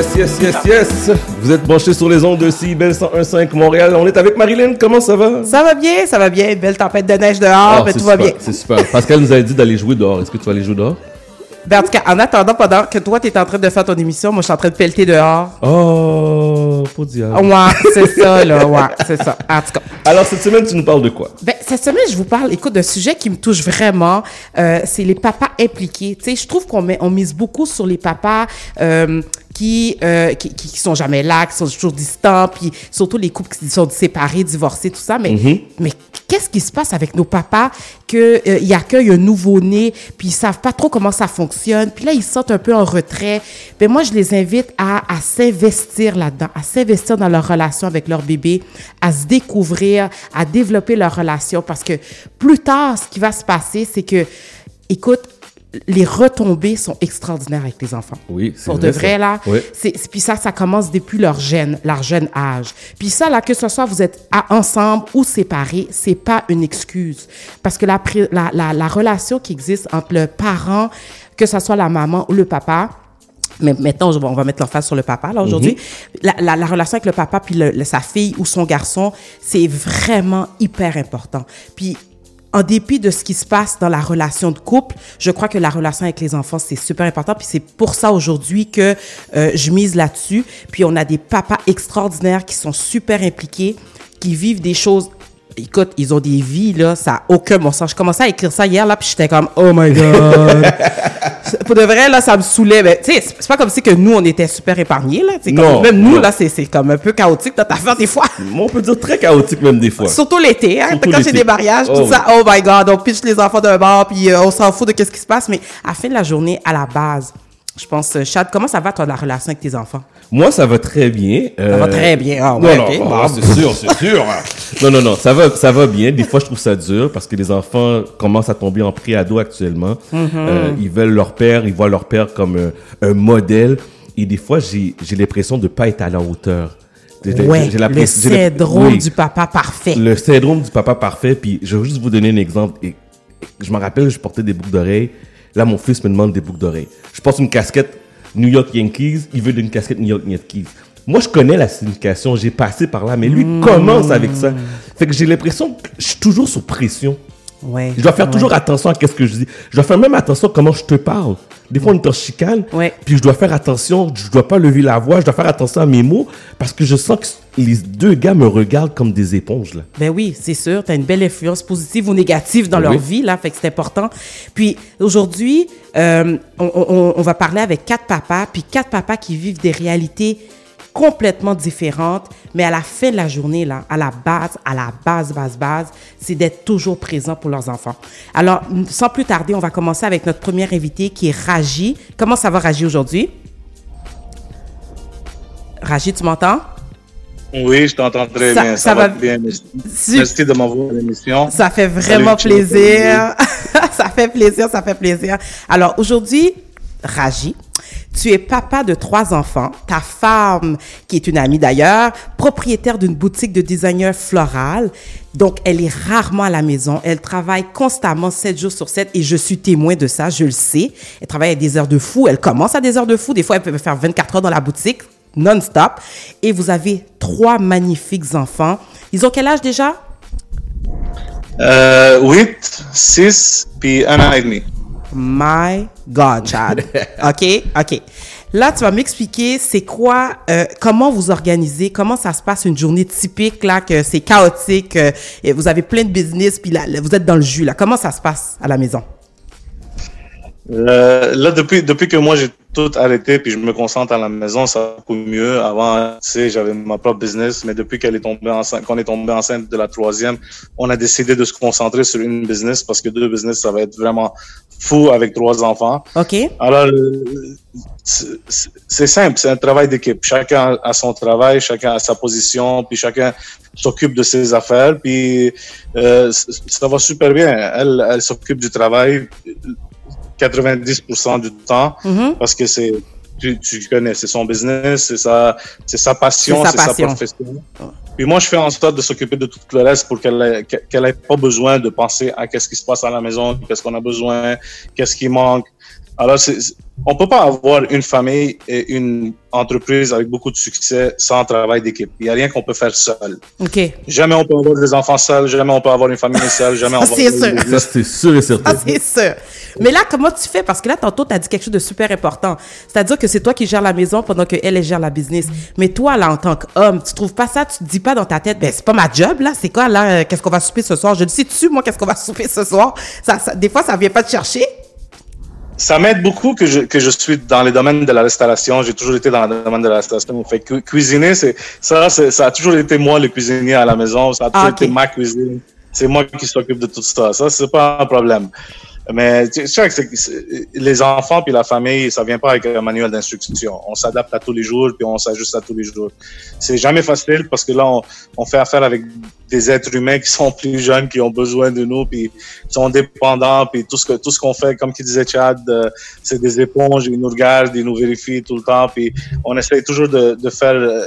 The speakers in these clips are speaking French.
yes, yes, yes, yes. Vous êtes branchés sur les ondes de CIBEL 101.5 Montréal. On est avec Marilyn. Comment ça va? Ça va bien, ça va bien. Belle tempête de neige dehors, Ah, mais tout va bien. C'est super. Pascal nous avait dit d'aller jouer dehors. Est-ce que tu vas aller jouer dehors? Ben, en tout cas, en attendant, pendant que toi, tu es en train de faire ton émission, moi, je suis en train de pelleter dehors. Oh, pour diable. Ouais, c'est ça, là, ouais, c'est ça. En tout cas. Alors, cette semaine, tu nous parles de quoi? Ben, cette semaine, je vous parle, écoute, d'un sujet qui me touche vraiment, euh, c'est les papas impliqués. Tu sais, je trouve qu'on met, on mise beaucoup sur les papas euh, qui, euh, qui, sont jamais là, qui sont toujours distants, puis surtout les couples qui sont séparés, divorcés, tout ça. Mais, mais qu'est-ce qui se passe avec nos papas que euh, ils accueillent un nouveau-né, puis ils savent pas trop comment ça fonctionne, puis là, ils se sentent un peu en retrait. Ben, moi, je les invite à, à s'investir là-dedans, à s'investir dans leur relation avec leur bébé, à se découvrir, à développer leur relation, parce que plus tard, ce qui va se passer, c'est que, écoute, les retombées sont extraordinaires avec les enfants. Oui, c'est Pour vrai, de vrai, ça. là. Oui. C'est, puis ça, ça commence depuis leur jeune, leur jeune âge. Puis ça, là, que ce soit vous êtes à- ensemble ou séparés, c'est pas une excuse. Parce que la, la, la, la relation qui existe entre le parent, que ce soit la maman ou le papa, mais maintenant, on va mettre l'emphase sur le papa, là, aujourd'hui. la, la, la relation avec le papa puis le- le- sa fille ou son garçon, c'est vraiment hyper important. Puis, en dépit de ce qui se passe dans la relation de couple, je crois que la relation avec les enfants, c'est super important. Puis c'est pour ça aujourd'hui que euh, je mise là-dessus. Puis on a des papas extraordinaires qui sont super impliqués, qui vivent des choses Écoute, ils ont des vies, là, ça n'a aucun bon sens. Je commençais à écrire ça hier, là, puis j'étais comme, oh my God. Pour de vrai, là, ça me saoulait. Mais, tu sais, c'est pas comme si que nous, on était super épargnés, là. Comme- Non, même nous, non. là, c'est comme un peu chaotique dans ta affaire des fois. On peut dire très chaotique même des fois. Surtout l'été, hein, Surtout quand j'ai des mariages, Oh tout ça, oh my God, on pitch les enfants d'un bar, puis euh, on s'en fout de qu'est-ce qui se passe. Mais à la fin de la journée, à la base, je pense, euh, Chad, comment ça va, toi, la relation avec tes enfants? Moi, ça va très bien. Ça va très bien. Ah, ouais, non, non, bon. c'est sûr, c'est sûr. non, non, non, ça va, ça va bien. Des fois, je trouve ça dur parce que les enfants commencent à tomber en pré-ado actuellement. Mm-hmm. Euh, ils veulent leur père, ils voient leur père comme euh, un modèle. Et des fois, j'ai l'impression de pas être à la hauteur. Ouais, la- le syndrome oui. du papa parfait. Le syndrome du papa parfait. Puis je vais juste vous donner un exemple. Et je me rappelle, je portais des boucles d'oreilles. Là, mon fils me demande des boucles d'oreilles. Je porte une casquette New York Yankees. Il veut une casquette New York Yankees. Moi, je connais la signification. J'ai passé par là. Mais lui commence avec ça. Fait que j'ai l'impression que je suis toujours sous pression. Ouais. Je dois faire Ouais. toujours attention à qu'est-ce que je dis. Je dois faire même attention à comment je te parle. Des fois, on est en chicane. Ouais. Puis je dois faire attention. Je dois pas lever la voix. Je dois faire attention à mes mots. Parce que je sens que les deux gars me regardent comme des éponges, là. Ben oui, c'est sûr. Tu as une belle influence positive ou négative dans Oui. leur vie, là. Fait que c'est important. Puis aujourd'hui, euh, on, on- on va parler avec quatre papas, puis quatre papas qui vivent des réalités complètement différentes, mais à la fin de la journée, là, à la base, à la base, base, base, c'est d'être toujours présent pour leurs enfants. Alors, sans plus tarder, on va commencer avec notre première invité qui est Raji. Comment ça va, Raji, aujourd'hui? Raji, tu m'entends? Oui, je t'entends très Ça- bien. ça Ça, va, va- bien. Merci, Merci de m'avoir l'émission. Ça fait vraiment Salut, plaisir. ça fait plaisir, ça fait plaisir. Alors aujourd'hui, Raji, tu es papa de trois enfants, ta femme, qui est une amie d'ailleurs, propriétaire d'une boutique de designer floral. Donc, elle est rarement à la maison. Elle travaille constamment 7 jours sur 7 et je suis témoin de ça, je le sais. Elle travaille à des heures de fou. Elle commence à des heures de fou. Des fois, elle peut faire 24 heures dans la boutique, non-stop. Et vous avez trois magnifiques enfants. Ils ont quel âge déjà? Euh, 8, 6, puis un an et demi. My God, Chad. OK? OK. Là, tu vas m'expliquer c'est quoi, euh, comment vous organisez, comment ça se passe une journée typique, là, que c'est chaotique, euh, et vous avez plein de business, puis là, vous êtes dans le jus, là. Comment ça se passe à la maison? Euh, là, depuis, depuis que moi j'ai tout arrêté puis je me concentre à la maison, ça beaucoup mieux. Avant, tu sais, j'avais ma propre business, mais depuis qu'elle est tombée enceinte, qu'on est tombé enceinte de la troisième, on a décidé de se concentrer sur une business parce que deux business, ça va être vraiment fou avec trois enfants. OK? Alors, euh, c'est simple, c'est un travail d'équipe. Chacun a son travail, chacun a sa position, puis chacun s'occupe de ses affaires, puis euh, ça va super bien. Elle, elle s'occupe du travail 90% du temps Mhm. parce que c'est tu, tu connais, c'est son business, c'est sa, c'est sa passion, C'est sa sa, profession. Puis moi, je fais en sorte de s'occuper de tout le reste pour qu'elle ait, qu'elle ait pas besoin de penser à qu'est-ce qui se passe à la maison, qu'est-ce qu'on a besoin, qu'est-ce qui manque. Alors, c'est, on peut pas avoir une famille et une entreprise avec beaucoup de succès sans travail d'équipe. Il n'y a rien qu'on peut faire seul. OK. Jamais on peut avoir des enfants seuls, jamais on peut avoir une famille seule, jamais on Ça, va c'est avoir sûr. Ça, c'est sûr et certain. Ah, c'est sûr. Mais là, comment tu fais? Parce que là, tantôt, tu as dit quelque chose de super important. C'est-à-dire que c'est toi qui gères la maison pendant qu'elle, elle gère la business. Mais toi, là, en tant qu'homme, tu trouves pas ça? Tu te dis pas dans ta tête, ben, c'est pas ma job, là. C'est quoi, là? euh, Qu'est-ce qu'on va souper ce soir? Je le sais dessus, moi, qu'est-ce qu'on va souper ce soir? Ça, ça- des fois, ça vient pas te chercher. Ça m'aide beaucoup que je, que je suis dans les domaines de la restauration. J'ai toujours été dans le domaine de la restauration. Fait cu- cuisiner, c'est ça, ça a toujours été moi le cuisinier à la maison. Ça a toujours Ah, été ma cuisine. C'est moi qui s'occupe de tout ça. Ça, c'est pas un problème. Mais tu sais que c'est- c'est- les enfants puis la famille, ça vient pas avec un manuel d'instruction. On s'adapte à tous les jours puis on s'ajuste à tous les jours. C'est jamais facile parce que là, on, on fait affaire avec des êtres humains qui sont plus jeunes, qui ont besoin de nous puis sont dépendants puis tout ce que tout ce qu'on fait, comme qui disait Chad, euh, c'est des éponges. Ils nous regardent, ils nous vérifient tout le temps puis on essaie toujours de, de faire euh,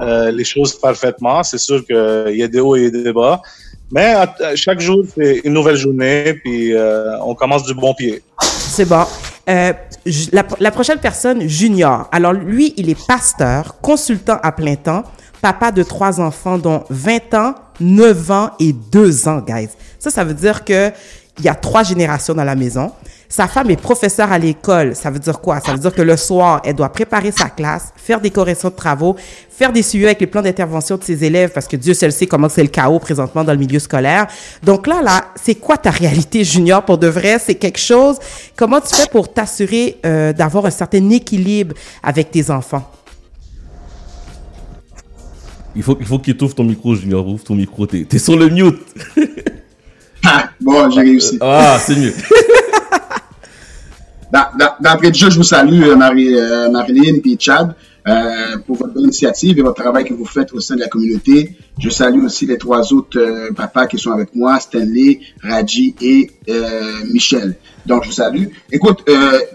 euh, les choses parfaitement. C'est sûr qu'il y a des hauts et des bas. Mais chaque jour, c'est une nouvelle journée, puis euh, on commence du bon pied. C'est bon. Euh, la, la prochaine personne, Junior. Alors, lui, il est pasteur, consultant à plein temps, papa de trois enfants, dont 20 ans, 9 ans et 2 ans, guys. Ça, ça veut dire que il y a trois générations dans la maison. Sa femme est professeure à l'école. Ça veut dire quoi? Ça veut dire que le soir, elle doit préparer sa classe, faire des corrections de travaux, faire des suivis avec les plans d'intervention de ses élèves, parce que Dieu seul sait comment c'est le chaos présentement dans le milieu scolaire. Donc là, là, c'est quoi ta réalité junior pour de vrai? C'est quelque chose. Comment tu fais pour t'assurer euh, d'avoir un certain équilibre avec tes enfants? Il faut, il faut qu'il t'ouvre ton micro, Junior. Ouvre ton micro. T'es es sur le mute. Ah, bon, j'ai réussi. Ah, c'est mieux. D'en- d'en- D'entrée de jeu, je vous salue, euh, Marie, euh, Marilyn et Chad, euh, pour votre bonne initiative et votre travail que vous faites au sein de la communauté. Je salue aussi les trois autres euh, papas qui sont avec moi, Stanley, Raji et euh, Michel. Donc, je vous salue. Écoute,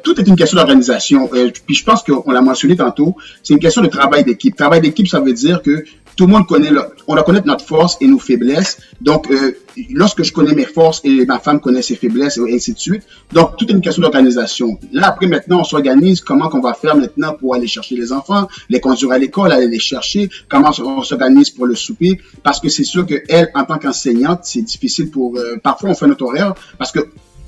tout est une question d'organisation. Puis je pense qu'on l'a mentionné tantôt, c'est une question de travail d'équipe. Travail d'équipe, ça veut dire que tout le monde connaît, on doit connaître notre force et nos faiblesses. Donc, euh, lorsque je connais mes forces et ma femme connaît ses faiblesses et ainsi de suite. Donc, tout est une question d'organisation. Là, après, maintenant, on s'organise. Comment qu'on va faire maintenant pour aller chercher les enfants, les conduire à l'école, aller les chercher? Comment on s'organise pour le souper. Parce que c'est sûr que elle, en tant qu'enseignante, c'est difficile pour, euh, parfois, on fait notre horaire parce que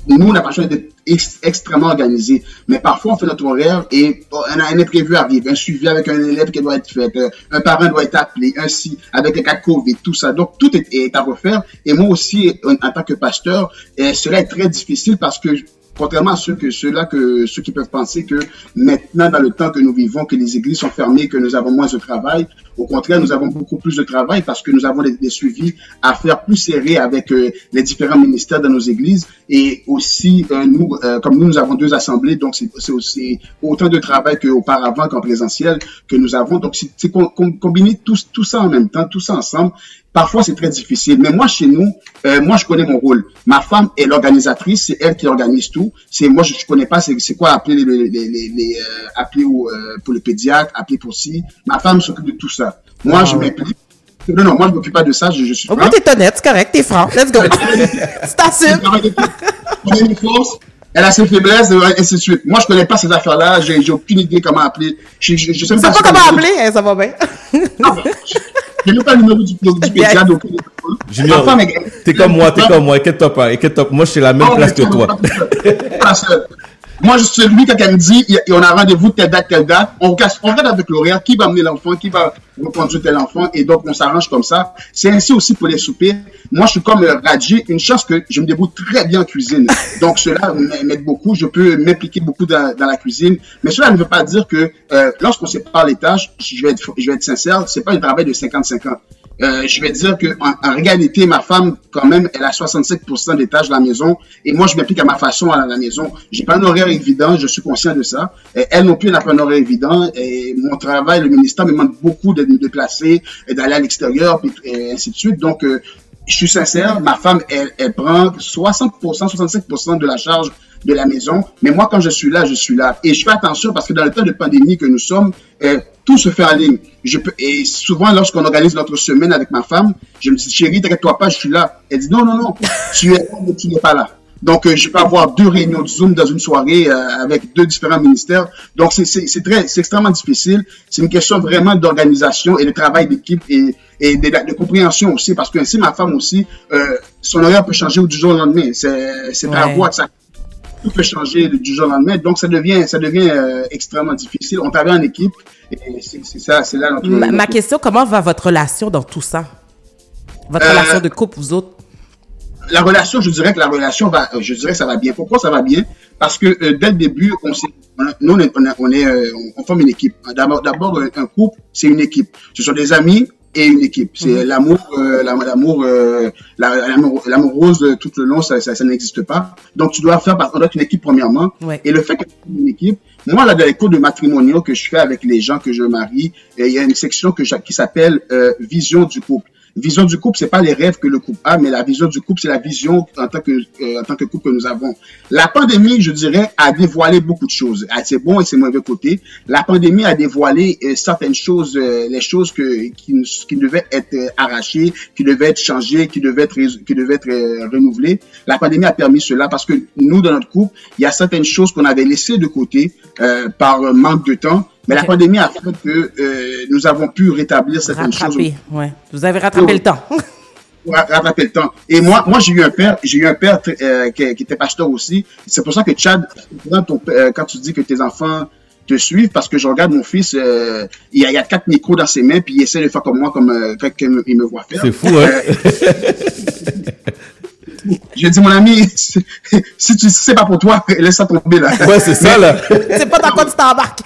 nous, on a pas besoin d'être ex- extrêmement organisé. Mais parfois, on fait notre horaire et oh, un, un imprévu arrive. Un suivi avec un élève qui doit être fait. euh, un parent doit être appelé. Un si, avec un cas COVID, tout ça. Donc, tout est, à refaire. Et moi aussi, en, en tant que pasteur, euh, cela est très difficile parce que Contrairement à ceux que ceux-là que ceux qui peuvent penser que maintenant dans le temps que nous vivons que les églises sont fermées que nous avons moins de travail au contraire nous avons beaucoup plus de travail parce que nous avons des, suivis à faire plus serrés avec euh, les différents ministères de nos églises et aussi euh, nous euh, comme nous nous avons deux assemblées donc c'est aussi autant de travail qu'auparavant qu'en présentiel que nous avons. Donc c'est c'est tout ça en même temps tout ça ensemble Parfois, c'est très difficile. Mais moi, chez nous, euh, moi, je connais mon rôle. Ma femme est l'organisatrice, c'est elle qui organise tout. C'est moi, je, je connais pas c'est c'est quoi appeler les, les, les, euh, appeler au, euh, pour le pédiatre, appeler pour ci. Ma femme s'occupe de tout ça. Moi, Ah je ouais. m'implique. Non, non, moi, je m'occupe pas de ça. Je, je suis Au moins, t'es honnête, c'est correct, t'es franc. Let's go. tu t'assumes. On a une force, elle a ses faiblesses, et ainsi de suite. Moi, je connais pas ces affaires-là. J'ai aucune idée comment appeler. Je, je, je sais pas comment appeler, hein, ça va bien. Non, J'ai même pas le numéro du, du pédiatre. donc- Junior, t'es comme moi, t'es comme moi. Inquiète-toi pas, inquiète-toi. Moi, je suis à la même Oh, place que toi. Moi, je suis celui quand elle me dit, il y a- on a rendez-vous telle date, telle date, on regarde, on regarde avec l'horaire qui va amener l'enfant, qui va reconduire tel enfant, et donc on s'arrange comme ça. C'est ainsi aussi pour les soupers. Moi, je suis comme euh, Radji, une chance que je me débrouille très bien en cuisine. Donc cela m'aide beaucoup, je peux m'impliquer beaucoup dans, dans la cuisine, mais cela ne veut pas dire que euh, lorsqu'on sépare les tâches, je vais être, je vais être sincère, c'est pas un travail de 50-50. Euh, je vais dire que en, en réalité, ma femme, quand même, elle a 65% des tâches de la maison et moi, je m'implique à ma façon à la maison. J'ai pas un horaire évident, je suis conscient de ça. Et elle non plus n'a pas un horaire évident et mon travail, le ministère me demande beaucoup de me déplacer d'aller à l'extérieur et ainsi de suite. Donc, euh, je suis sincère, ma femme, elle, elle prend 60%, 65% de la charge de la maison. Mais moi, quand je suis là, je suis là. Et je fais attention parce que dans le temps de pandémie que nous sommes, euh, tout se fait en ligne. Je peux, et souvent, lorsqu'on organise notre semaine avec ma femme, je me dis, chérie, t'inquiète-toi pas, je suis là. Elle dit, non, non, non, tu es là, mais tu n'es pas là. Donc, euh, je peux avoir deux réunions de Zoom dans une soirée euh, avec deux différents ministères. Donc, c'est très, c'est extrêmement difficile. C'est une question vraiment d'organisation et de travail d'équipe et, et de, de compréhension aussi. Parce que ainsi, ma femme aussi, euh, son horaire peut changer du jour au lendemain. C'est c'est à voir que ça tout peut changer du jour au lendemain. Donc, ça devient, ça devient euh, extrêmement difficile. On travaille en équipe et c'est ça, c'est là notre, Ma, question, comment va votre relation dans tout ça? Votre Euh, relation de couple, vous autres? la relation, je dirais que la relation va, je dirais que ça va bien. Pourquoi ça va bien? Parce que euh, dès le début, on s'est, nous, on est, on, est, euh, on forme une équipe. D'abord, un couple, c'est une équipe. Ce sont des amis et une équipe. C'est l'amour, euh, la- l'amour, euh, la- l'amour, rose euh, tout le long, ça, ça, ça n'existe pas. Donc, tu dois faire, par- on doit être une équipe premièrement. Ouais. Et le fait que tu une équipe, moi, là, dans les cours de matrimoniaux que je fais avec les gens que je marie, il y a une section que qui s'appelle euh, Vision du couple. Vision du couple, c'est pas les rêves que le couple a, mais la vision du couple, c'est la vision en tant que euh, en tant que couple que nous avons. La pandémie, je dirais, a dévoilé beaucoup de choses, à ses bons et ses mauvais côtés. La pandémie a dévoilé euh, certaines choses, euh, les choses que qui, qui devaient être euh, arrachées, qui devaient être changées, qui devaient être qui devaient être euh, renouvelées. La pandémie a permis cela parce que nous, dans notre couple, il y a certaines choses qu'on avait laissées de côté par manque de temps. Mais la pandémie a fait que euh, nous avons pu rétablir certaines choses Rattraper, ouais. Vous avez rattrapé le temps. rattraper le temps. Et moi, moi j'ai eu un père, j'ai eu un père très- euh, qui, qui était pasteur aussi. C'est pour ça que Chad, ton euh, quand tu dis que tes enfants te suivent, parce que je regarde mon fils, euh, il, y a, il y a quatre micros dans ses mains, puis il essaie de faire comme moi, comme euh, quand il me, il me voit faire. C'est fou, hein? Je dis, mon ami, si si tu si c'est pas pour toi, laisse ça tomber là. Ouais, c'est ça, là. c'est pas dans quoi tu t'embarques.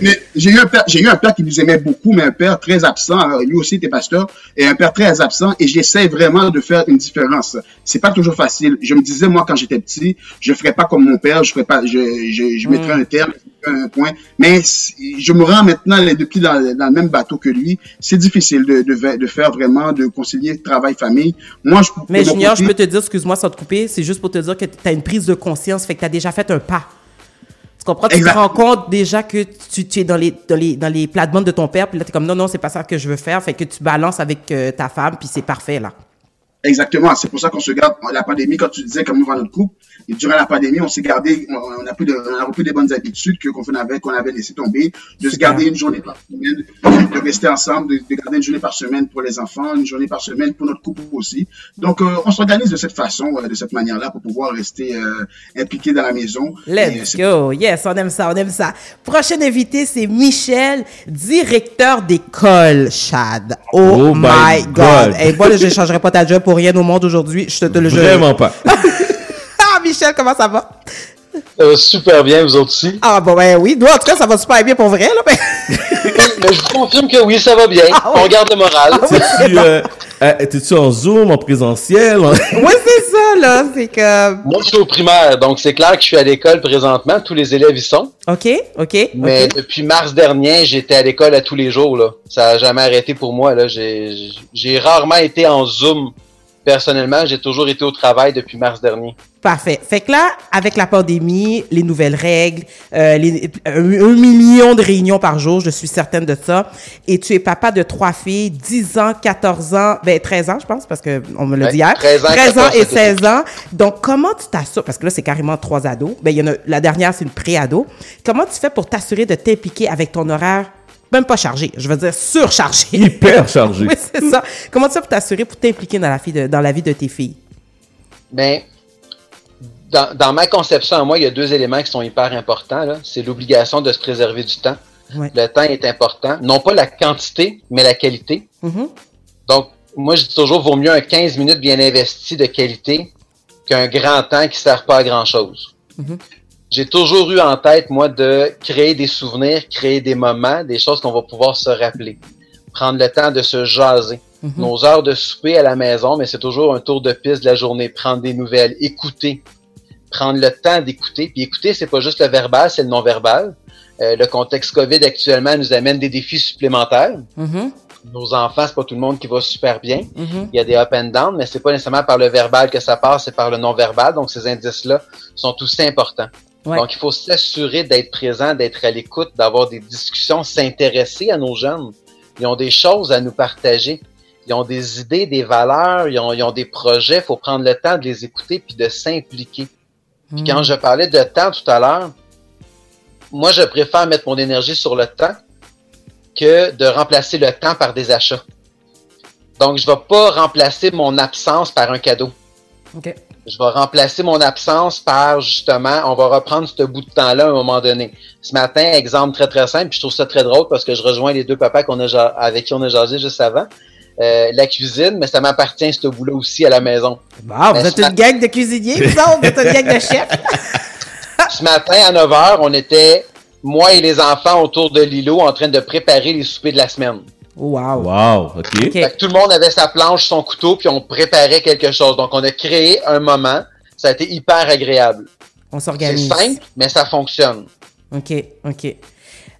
Mais j'ai eu un père, j'ai eu un père qui nous aimait beaucoup, mais un père très absent. Alors, lui aussi était pasteur et un père très absent. Et j'essaie vraiment de faire une différence. C'est pas toujours facile. Je me disais moi quand j'étais petit, je ferais pas comme mon père, je ferais pas, je, je, je mettrais un terme, un point. Mais je me rends maintenant les deux pieds dans, dans le même bateau que lui. C'est difficile de, de, de faire vraiment de concilier travail famille. Moi, je. Mais Junior, côté- je peux te dire, excuse-moi sans te couper, c'est juste pour te dire que tu as une prise de conscience, fait que tu as déjà fait un pas. Tu comprends? Tu te rends compte déjà que tu, tu es dans les, dans les, dans les plates-bandes de ton père, puis là, tu es comme non, non, c'est pas ça que je veux faire, fait que tu balances avec euh, ta femme, puis c'est parfait, là. Exactement. C'est pour ça qu'on se garde. La pandémie, quand tu disais comment va notre couple, et durant la pandémie, on s'est gardé, on, on a pris de, on a repris des bonnes habitudes que qu'on avait, qu'on avait laissé tomber, de se garder une journée par semaine, de rester ensemble, de, de garder une journée par semaine pour les enfants, une journée par semaine pour notre couple aussi. Donc, euh, on s'organise de cette façon, euh, de cette manière-là, pour pouvoir rester euh, impliqué dans la maison. Et, Let's go. Yes, on aime ça, on aime ça. Prochain invité, c'est Michel, directeur d'école, Chad. Oh, Oh my God. God. Et moi, là, je ne changerai pas ta job pour rien au monde aujourd'hui. Je te, te le jure. Vraiment pas. Ah, Michel, comment ça va? Euh, super bien, vous autres aussi. Ah, bon, ben oui. Nous, en tout cas, ça va super bien pour vrai, là. ben. Mais je vous confirme que oui, ça va bien. Ah oui. On garde le moral. Ah oui. Tu, euh, euh, T'es-tu en Zoom, en présentiel? en- Oui, c'est ça, là. C'est que. Moi, je suis au primaire, donc c'est clair que je suis à l'école présentement. Tous les élèves y sont. OK, OK. Mais depuis mars dernier, j'étais à l'école à tous les jours. Là. Ça n'a jamais arrêté pour moi. Là. J'ai rarement été en Zoom. Personnellement, j'ai toujours été au travail depuis mars dernier. Parfait. Fait que là, avec la pandémie, les nouvelles règles, euh, les, un, un million de réunions par jour, je suis certaine de ça. Et tu es papa de trois filles, 10 ans, 14 ans, ben 13 ans, je pense, parce que on me l'a dit hier. 13 ans, ans 14 et cet été. 16 ans. Donc, comment tu t'assures, parce que là, c'est carrément trois ados. Ben, il y en a, la dernière, c'est une pré-ado. Comment tu fais pour t'assurer de t'impliquer avec ton horaire, même pas chargé, je veux dire surchargé? Hyper chargé. oui, c'est ça. Comment tu fais pour t'assurer, pour t'impliquer dans la, vie de, dans la vie de tes filles? Mais dans, dans ma conception à moi, il y a deux éléments qui sont hyper importants. là. C'est l'obligation de se préserver du temps. Ouais. Le temps est important. Non pas la quantité, mais la qualité. Mhm. Donc, moi, je dis toujours, vaut mieux un 15 minutes bien investi de qualité qu'un grand temps qui sert pas à grand chose. Mhm. J'ai toujours eu en tête, moi, de créer des souvenirs, créer des moments, des choses qu'on va pouvoir se rappeler. Prendre le temps de se jaser. Mhm. Nos heures de souper à la maison, mais c'est toujours un tour de piste de la journée. Prendre des nouvelles, écouter. Prendre le temps d'écouter. Puis écouter, c'est pas juste le verbal, c'est le non-verbal. Euh, le contexte COVID actuellement nous amène des défis supplémentaires Mhm. nos enfants, c'est pas tout le monde qui va super bien. Mhm. Il y a des up and down, mais c'est pas nécessairement par le verbal que ça passe, c'est par le non-verbal. Donc, ces indices-là sont aussi importants. Ouais. Donc, il faut s'assurer d'être présent, d'être à l'écoute, d'avoir des discussions, s'intéresser à nos jeunes. Ils ont des choses à nous partager. ils ont des idées, des valeurs, ils ont, ils ont des projets, faut prendre le temps de les écouter puis de s'impliquer. Puis Hmm. quand je parlais de temps tout à l'heure, moi, je préfère mettre mon énergie sur le temps que de remplacer le temps par des achats. Donc, je vais pas remplacer mon absence par un cadeau. OK. Je vais remplacer mon absence par, justement, on va reprendre ce bout de temps-là à un moment donné. Ce matin, exemple très, très simple, puis je trouve ça très drôle parce que je rejoins les deux papas qu'on a, avec qui on a jasé juste avant. Euh, la cuisine, mais ça m'appartient, ce bout-là aussi, à la maison. Bon, vous Ben, êtes une gang de cuisiniers, vous autres, vous êtes une gang de chefs. Ce matin, à 9 h, on était, moi et les enfants, autour de l'îlot, en train de préparer les soupers de la semaine. Wow. Wow, ok. OK. Fait que tout le monde avait sa planche, son couteau, puis on préparait quelque chose. Donc, on a créé un moment. Ça a été hyper agréable. On C'est s'organise. simple, mais ça fonctionne. OK, OK.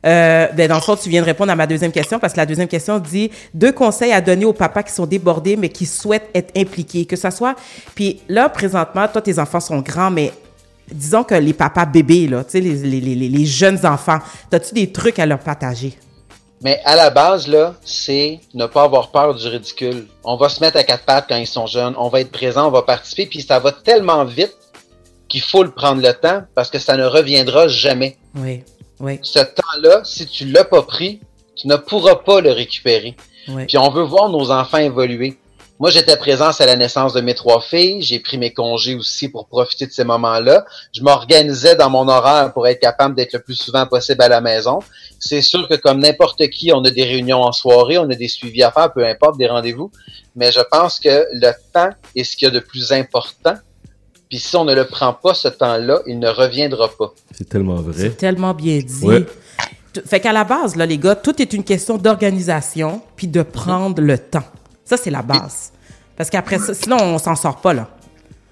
Euh, ben dans le fond, tu viens de répondre à ma deuxième question parce que la deuxième question dit deux conseils à donner aux papas qui sont débordés mais qui souhaitent être impliqués, que ça soit. Puis là, présentement, toi, tes enfants sont grands, mais disons que les papas bébés, là, tu sais, les, les, les, les jeunes enfants, as-tu des trucs à leur partager? Mais à la base, là, c'est ne pas avoir peur du ridicule. On va se mettre à quatre pattes quand ils sont jeunes. On va être présent, on va participer, puis ça va tellement vite qu'il faut le prendre le temps parce que ça ne reviendra jamais. Oui, oui, Ce temps-là, si tu l'as pas pris, tu ne pourras pas le récupérer. oui. Puis on veut voir nos enfants évoluer. Moi, j'étais présent à la naissance de mes trois filles. J'ai pris mes congés aussi pour profiter de ces moments-là. Je m'organisais dans mon horaire pour être capable d'être le plus souvent possible à la maison. C'est sûr que comme n'importe qui, on a des réunions en soirée, on a des suivis à faire, peu importe, des rendez-vous. Mais je pense que le temps est ce qu'il y a de plus important. Puis si on ne le prend pas, ce temps-là, il ne reviendra pas. C'est tellement vrai. C'est tellement bien dit. Ouais. Fait qu'à la base, là, les gars, tout est une question d'organisation puis de prendre le temps. Ça, c'est la base. Parce qu'après ça, sinon, on s'en sort pas, là.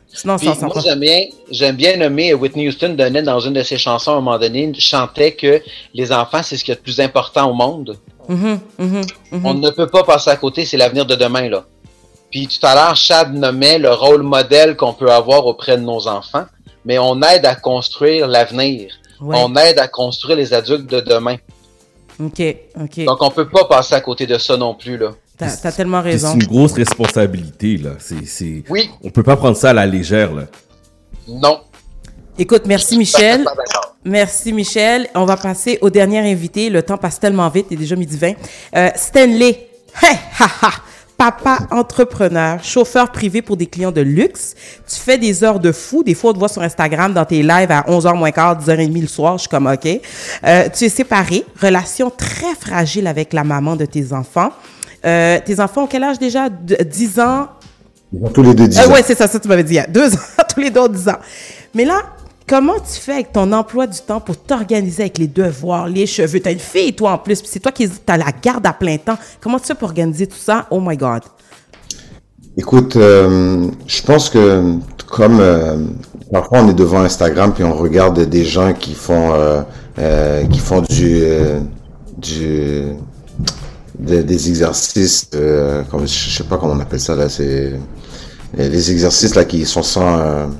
Sinon, on s'en sort moi, pas. j'aime bien, j'aime bien nommer Whitney Houston donnait dans une de ses chansons à un moment donné, chantait que les enfants, c'est ce qui est le plus important au monde. Mhm, mhm, mhm. On ne peut pas passer à côté, c'est l'avenir de demain, là. Puis tout à l'heure, Chad nommait le rôle modèle qu'on peut avoir auprès de nos enfants, mais on aide à construire l'avenir. Ouais. On aide à construire les adultes de demain. OK, OK. Donc on peut pas passer à côté de ça non plus, là. T'as tellement Puis C'est raison. une grosse responsabilité, là. C'est. Oui, On peut pas prendre ça à la légère, là. non. Écoute, merci Michel. Pas d'accord. Merci Michel. On va passer au dernier invité. Le temps passe tellement vite, il est déjà midi 20. Euh, Stanley. Hey, ha, ha. Papa entrepreneur, chauffeur privé pour des clients de luxe. Tu fais des heures de fou. Des fois, on te voit sur Instagram dans tes lives à 11h moins quart, 10h30 le soir. Je suis comme OK. Euh, tu es séparé. Relation très fragile avec la maman de tes enfants. Euh, tes enfants ont quel âge déjà? De- 10 ans, Ils ont tous les deux 10 euh, ans. ouais, c'est ça, ça tu m'avais dit il y a deux ans, tous les deux ont 10 ans. Mais là, comment tu fais avec ton emploi du temps pour t'organiser avec les devoirs, les cheveux? T'as une fille, toi, en plus, puis c'est toi qui as la garde à plein temps. Comment tu fais pour organiser tout ça? Oh my God. Écoute, euh, je pense que comme euh, parfois on est devant Instagram puis on regarde des gens qui font euh, qui font des, exercices, comme je sais pas comment on appelle ça là, c'est les exercices qui sont sans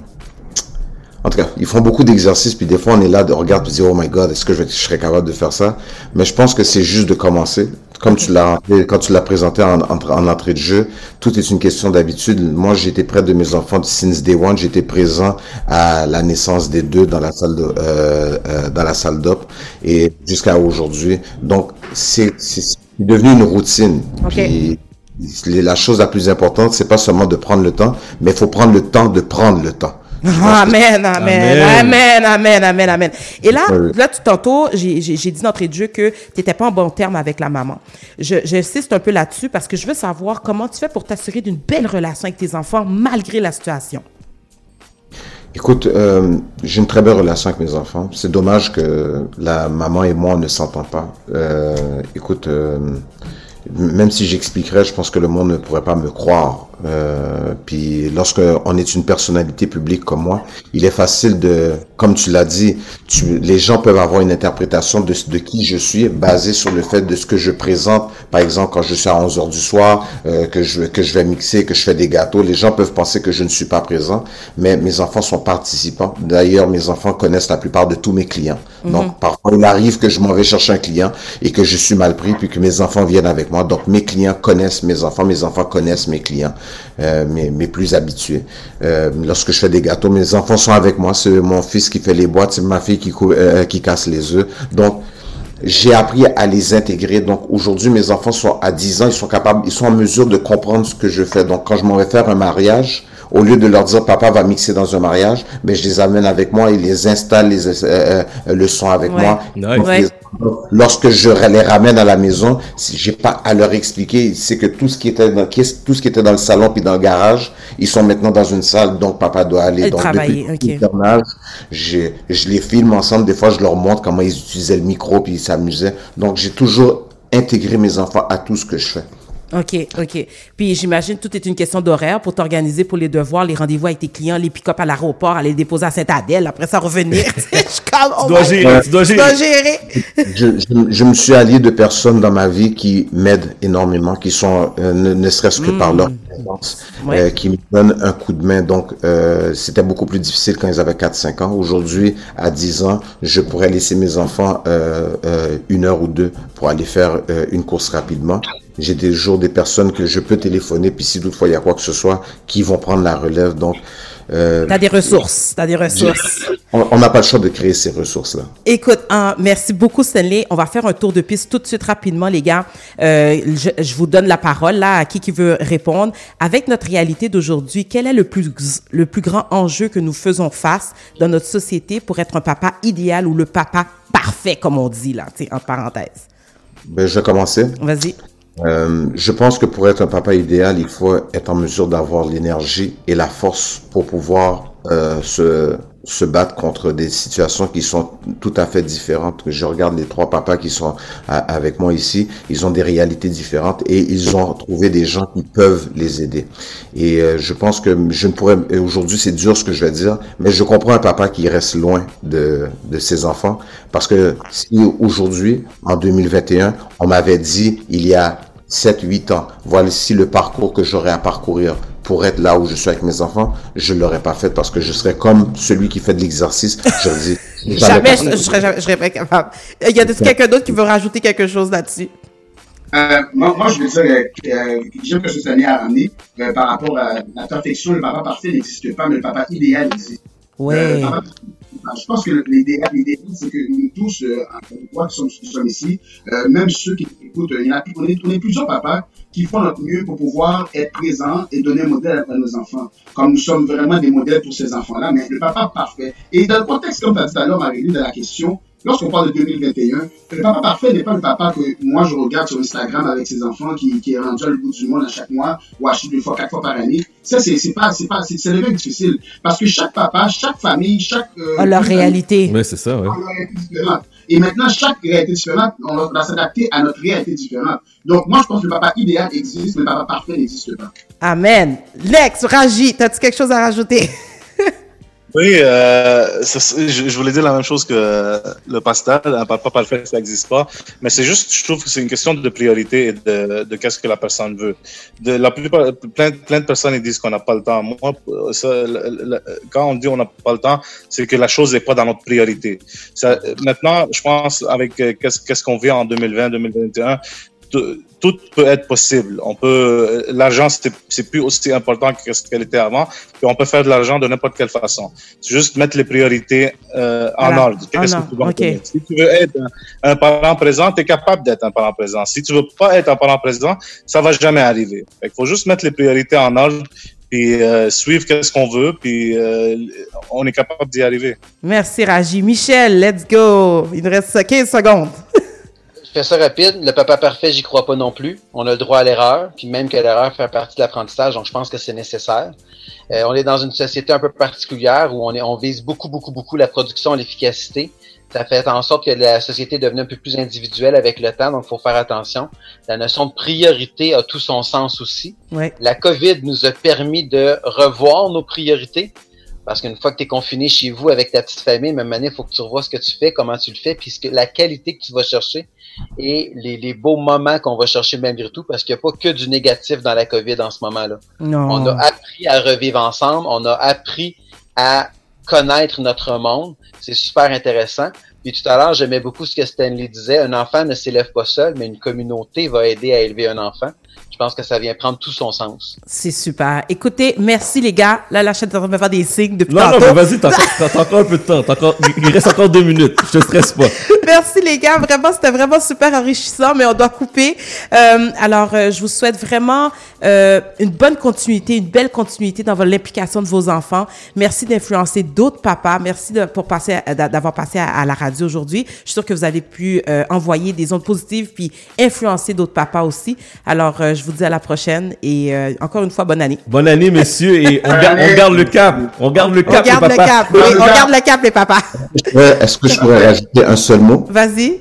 en tout cas, ils font beaucoup d'exercices, puis des fois, on est là, de regarder, puis dire, oh my god, est-ce que je, je serais capable de faire ça? Mais je pense que c'est juste de commencer. Comme tu l'as quand tu l'as présenté en, en, en entrée de jeu, tout est une question d'habitude. Moi, j'étais près de mes enfants since day one. J'étais présent à la naissance des deux dans la salle de, euh, euh, dans la salle d'op et jusqu'à aujourd'hui. Donc, c'est, devenu une routine. Ok. Puis, la chose la plus importante, c'est pas seulement de prendre le temps, mais il faut prendre le temps de prendre le temps. Amen, amen, Amen. amen, amen, amen. Et là, là, tu tantôt, j'ai dit d'entrée de jeu que tu n'étais pas en bon terme avec la maman. J'insiste un peu là-dessus parce que je veux savoir comment tu fais pour t'assurer d'une belle relation avec tes enfants malgré la situation. Écoute, euh, j'ai une très belle relation avec mes enfants. C'est dommage que la maman et moi on ne s'entend pas. Euh, écoute, euh, même si j'expliquerais, je pense que le monde ne pourrait pas me croire. Euh, puis lorsque on est une personnalité publique comme moi, il est facile de, comme tu l'as dit, tu, les gens peuvent avoir une interprétation de, de qui je suis basée sur le fait de ce que je présente. Par exemple, quand je suis à 11 heures du soir, euh, que je que je vais mixer, que je fais des gâteaux, les gens peuvent penser que je ne suis pas présent, mais mes enfants sont participants. D'ailleurs, mes enfants connaissent la plupart de tous mes clients. Donc parfois il arrive que je m'en vais chercher un client et que je suis mal pris puis que mes enfants viennent avec moi. Donc mes clients connaissent mes enfants, mes enfants connaissent mes clients, euh, mes, mes plus habitués. Euh, lorsque je fais des gâteaux, mes enfants sont avec moi. C'est mon fils qui fait les boîtes, c'est ma fille qui, euh, qui casse les œufs. Donc j'ai appris à les intégrer. Donc aujourd'hui, mes enfants sont à 10 ans, ils sont capables, ils sont en mesure de comprendre ce que je fais. Donc quand je m'en vais faire un mariage, au lieu de leur dire papa va mixer dans un mariage, ben je les amène avec moi, ils les installent les, euh, euh, le son avec Ouais. moi. Nice. Lorsque je les ramène à la maison, j'ai pas à leur expliquer, c'est que tout ce qui était dans, qu'est-ce- tout ce qui était dans le salon puis dans le garage, ils sont maintenant dans une salle, donc papa doit aller. Donc travailler, depuis ok. le j'ai- je les filme ensemble. Des fois, je leur montre comment ils utilisaient le micro puis ils s'amusaient. Donc, j'ai toujours intégré mes enfants à tout ce que je fais. OK, OK. Puis j'imagine tout est une question d'horaire pour t'organiser pour les devoirs, les rendez-vous avec tes clients, les pick-up à l'aéroport, aller les déposer à Saint-Adèle, après ça revenir. je suis comme, oh Tu dois gérer, tu dois je dois gérer. gérer. je, je, je me suis allié de personnes dans ma vie qui m'aident énormément, qui sont, euh, ne, ne serait-ce que par leur présence, Ouais. euh, qui me donnent un coup de main. Donc, euh, c'était beaucoup plus difficile quand ils avaient 4-5 ans. Aujourd'hui, à 10 ans, je pourrais laisser mes enfants euh, euh, une heure ou deux pour aller faire euh, une course rapidement. J'ai toujours des personnes que je peux téléphoner, puis si toutefois il y a quoi que ce soit, qui vont prendre la relève. Donc, euh, T'as des ressources, t'as des ressources. on n'a pas le choix de créer ces ressources-là. Écoute, hein, merci beaucoup Stanley. On va faire un tour de piste tout de suite rapidement, les gars. Euh, je, je vous donne la parole là à qui qui veut répondre. Avec notre réalité d'aujourd'hui, quel est le plus le plus grand enjeu que nous faisons face dans notre société pour être un papa idéal ou le papa parfait, comme on dit là, en parenthèse. Ben, je vais commencer. Vas-y. Euh, je pense que pour être un papa idéal, il faut être en mesure d'avoir l'énergie et la force pour pouvoir euh, se, se battre contre des situations qui sont tout à fait différentes. Je regarde les trois papas qui sont avec moi ici, ils ont des réalités différentes et ils ont trouvé des gens qui peuvent les aider. Et euh, je pense que je ne pourrais, aujourd'hui c'est dur ce que je vais dire, mais je comprends un papa qui reste loin de, de ses enfants parce que si aujourd'hui, en 2021, on m'avait dit il y a 7, 8 ans, voici le parcours que j'aurais à parcourir pour être là où je suis avec mes enfants, je l'aurais pas fait parce que je serais comme celui qui fait de l'exercice. Je dis, Jamais, je, je, serais, jamais- je serais pas capable. Il y a quelqu'un d'autre qui veut rajouter quelque chose là-dessus? Euh, moi, moi, je veux dire, euh, euh, j'aime que ce soit à ramener euh, par rapport à la perfection. Le papa parfait n'existe pas, mais le papa idéal existe. Ouais. Euh, le papa- je pense que l'idéal, c'est que nous tous, euh, qui sommes, sommes ici, euh, même ceux qui écoutent, il y a, on, est, on est plusieurs papas qui font notre mieux pour pouvoir être présents et donner un modèle à nos enfants. Comme nous sommes vraiment des modèles pour ces enfants-là, mais le papa parfait. Et dans le contexte, comme tu as dit tout à l'heure, Marie, de la question, lorsqu'on parle de 2021, le papa parfait n'est pas le papa que moi je regarde sur Instagram avec ses enfants qui, qui est rendu à le bout du monde à chaque mois ou à chaque deux fois, quatre fois par année. Ça, c'est c'est pas, c'est pas, c'est c'est devient difficile. Parce que chaque papa, chaque famille, chaque... euh, Ah, leur réalité. Ouais, c'est ça, ouais. a une réalité différente. Et maintenant, chaque réalité différente, on va, s'adapter à notre réalité différente. Donc, moi, je pense que le papa idéal existe, mais le papa parfait n'existe pas. Amen. Lex, Raji, t'as-tu quelque chose à rajouter? Oui, euh, je, je voulais dire la même chose que le pastel. Un papa parfait, ça n'existe pas. Mais c'est juste, je trouve que c'est une question de priorité et de, de qu'est-ce que la personne veut. De, la plupart, plein, plein de personnes ils disent qu'on n'a pas le temps. Moi, ça, quand on dit on n'a pas le temps, c'est que la chose n'est pas dans notre priorité. Ça, maintenant, je pense avec euh, qu'est-ce qu'on vit en 2020, 2021, tout, peut être possible. On peut, l'argent c'est plus aussi important que ce qu'elle était avant. Puis on peut faire de l'argent de n'importe quelle façon. C'est juste mettre les priorités euh, en ordre. Qu'est-ce En que tu vas ordre, ok. mettre? Si tu veux être un, un parent présent, tu es capable d'être un parent présent. Si tu veux pas être un parent présent, ça va jamais arriver. Il faut juste mettre les priorités en ordre puis euh, suivre qu'est-ce qu'on veut, puis euh, on est capable d'y arriver. Merci, Raji. Michel, let's go. Il nous reste 15 secondes. fais ça rapide. Le papa parfait, j'y crois pas non plus. On a le droit à l'erreur, puis même que l'erreur fait partie de l'apprentissage, donc je pense que c'est nécessaire. Euh, on est dans une société un peu particulière où on, est, on vise beaucoup, beaucoup, beaucoup la production, l'efficacité. Ça fait en sorte que la société est devenue un peu plus individuelle avec le temps, donc il faut faire attention. La notion de priorité a tout son sens aussi. Ouais. La COVID nous a permis de revoir nos priorités. Parce qu'une fois que tu es confiné chez vous avec ta petite famille, même année, il faut que tu revoies ce que tu fais, comment tu le fais, puis la qualité que tu vas chercher et les, les beaux moments qu'on va chercher malgré tout, parce qu'il n'y a pas que du négatif dans la COVID en ce moment-là. Non. On a appris à revivre ensemble, on a appris à connaître notre monde. C'est super intéressant. Puis tout à l'heure, j'aimais beaucoup ce que Stanley disait. Un enfant ne s'élève pas seul, mais une communauté va aider à élever un enfant. Je pense que ça vient prendre tout son sens. C'est super. Écoutez, merci les gars. Là, la chaîne est en train de me faire des signes depuis Non, non, mais vas-y, t'as encore, un peu de temps. T'as encore, il reste encore deux minutes. Je te stresse pas. Merci les gars, vraiment c'était vraiment super enrichissant, mais on doit couper. Euh, alors euh, je vous souhaite vraiment euh, une bonne continuité, une belle continuité dans votre- l'implication de vos enfants. Merci d'influencer d'autres papas. Merci de, pour passer d'avoir passé à, à la radio aujourd'hui. Je suis sûre que vous avez pu euh, envoyer des ondes positives puis influencer d'autres papas aussi. Alors euh, je vous dis à la prochaine et euh, encore une fois bonne année. Bonne année, messieurs, et on, garde, on garde le cap. On garde le On cap, garde les le papas. cap. Oui, on garde le cap les papas. Est-ce que je pourrais rajouter un seul mot? Vas-y.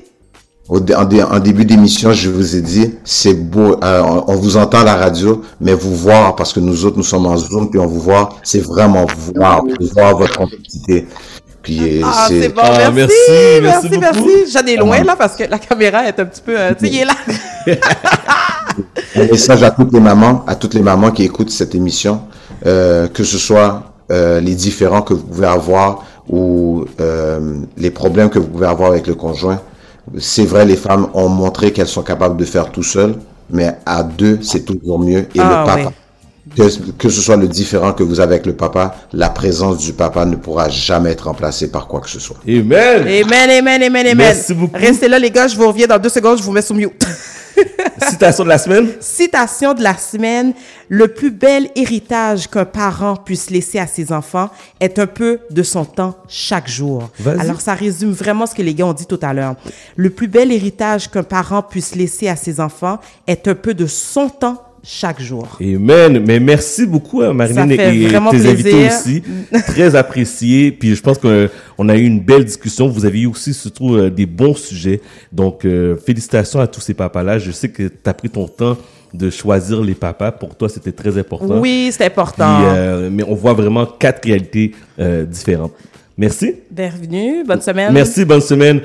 Au en, dé- en début d'émission, je vous ai dit, c'est beau, euh, on, on vous entend à la radio, mais vous voir, parce que nous autres, nous sommes en Zoom, puis on vous voit, c'est vraiment voir, voir votre complicité. Puis euh, Ah, c'est bon, Ah, merci, merci, merci, merci. J'en ai loin, là, parce que la caméra est un petit peu, euh, tu sais, il est là. Un message à toutes les mamans, à toutes les mamans qui écoutent cette émission, euh, que ce soit euh, les différends que vous pouvez avoir ou euh, les problèmes que vous pouvez avoir avec le conjoint. C'est vrai, les femmes ont montré qu'elles sont capables de faire tout seules, mais à deux, c'est toujours mieux. Et Ah, le papa, ouais. Que, que ce soit le différent que vous avez avec le papa, la présence du papa ne pourra jamais être remplacée par quoi que ce soit. Amen. Amen, amen, amen, amen. Merci beaucoup. Restez là, les gars, je vous reviens dans deux secondes, je vous mets sous mute. Citation de la semaine. Citation de la semaine. Le plus bel héritage qu'un parent puisse laisser à ses enfants est un peu de son temps chaque jour. Alors, ça résume vraiment ce que les gars ont dit tout à l'heure. Le plus bel héritage qu'un parent puisse laisser à ses enfants est un peu de son temps chaque jour. Amen. Mais merci beaucoup, Ça fait et vraiment tes invités aussi. Très apprécié. Puis je pense qu'on a eu une belle discussion. Vous avez eu aussi, surtout, euh, des bons sujets. Donc, euh, félicitations à tous ces papas-là. Je sais que tu as pris ton temps de choisir les papas. Pour toi, c'était très important. Oui, c'est Puis, important. euh, mais on voit vraiment quatre réalités euh, différentes. Merci. Bienvenue, bonne semaine. Merci, bonne semaine.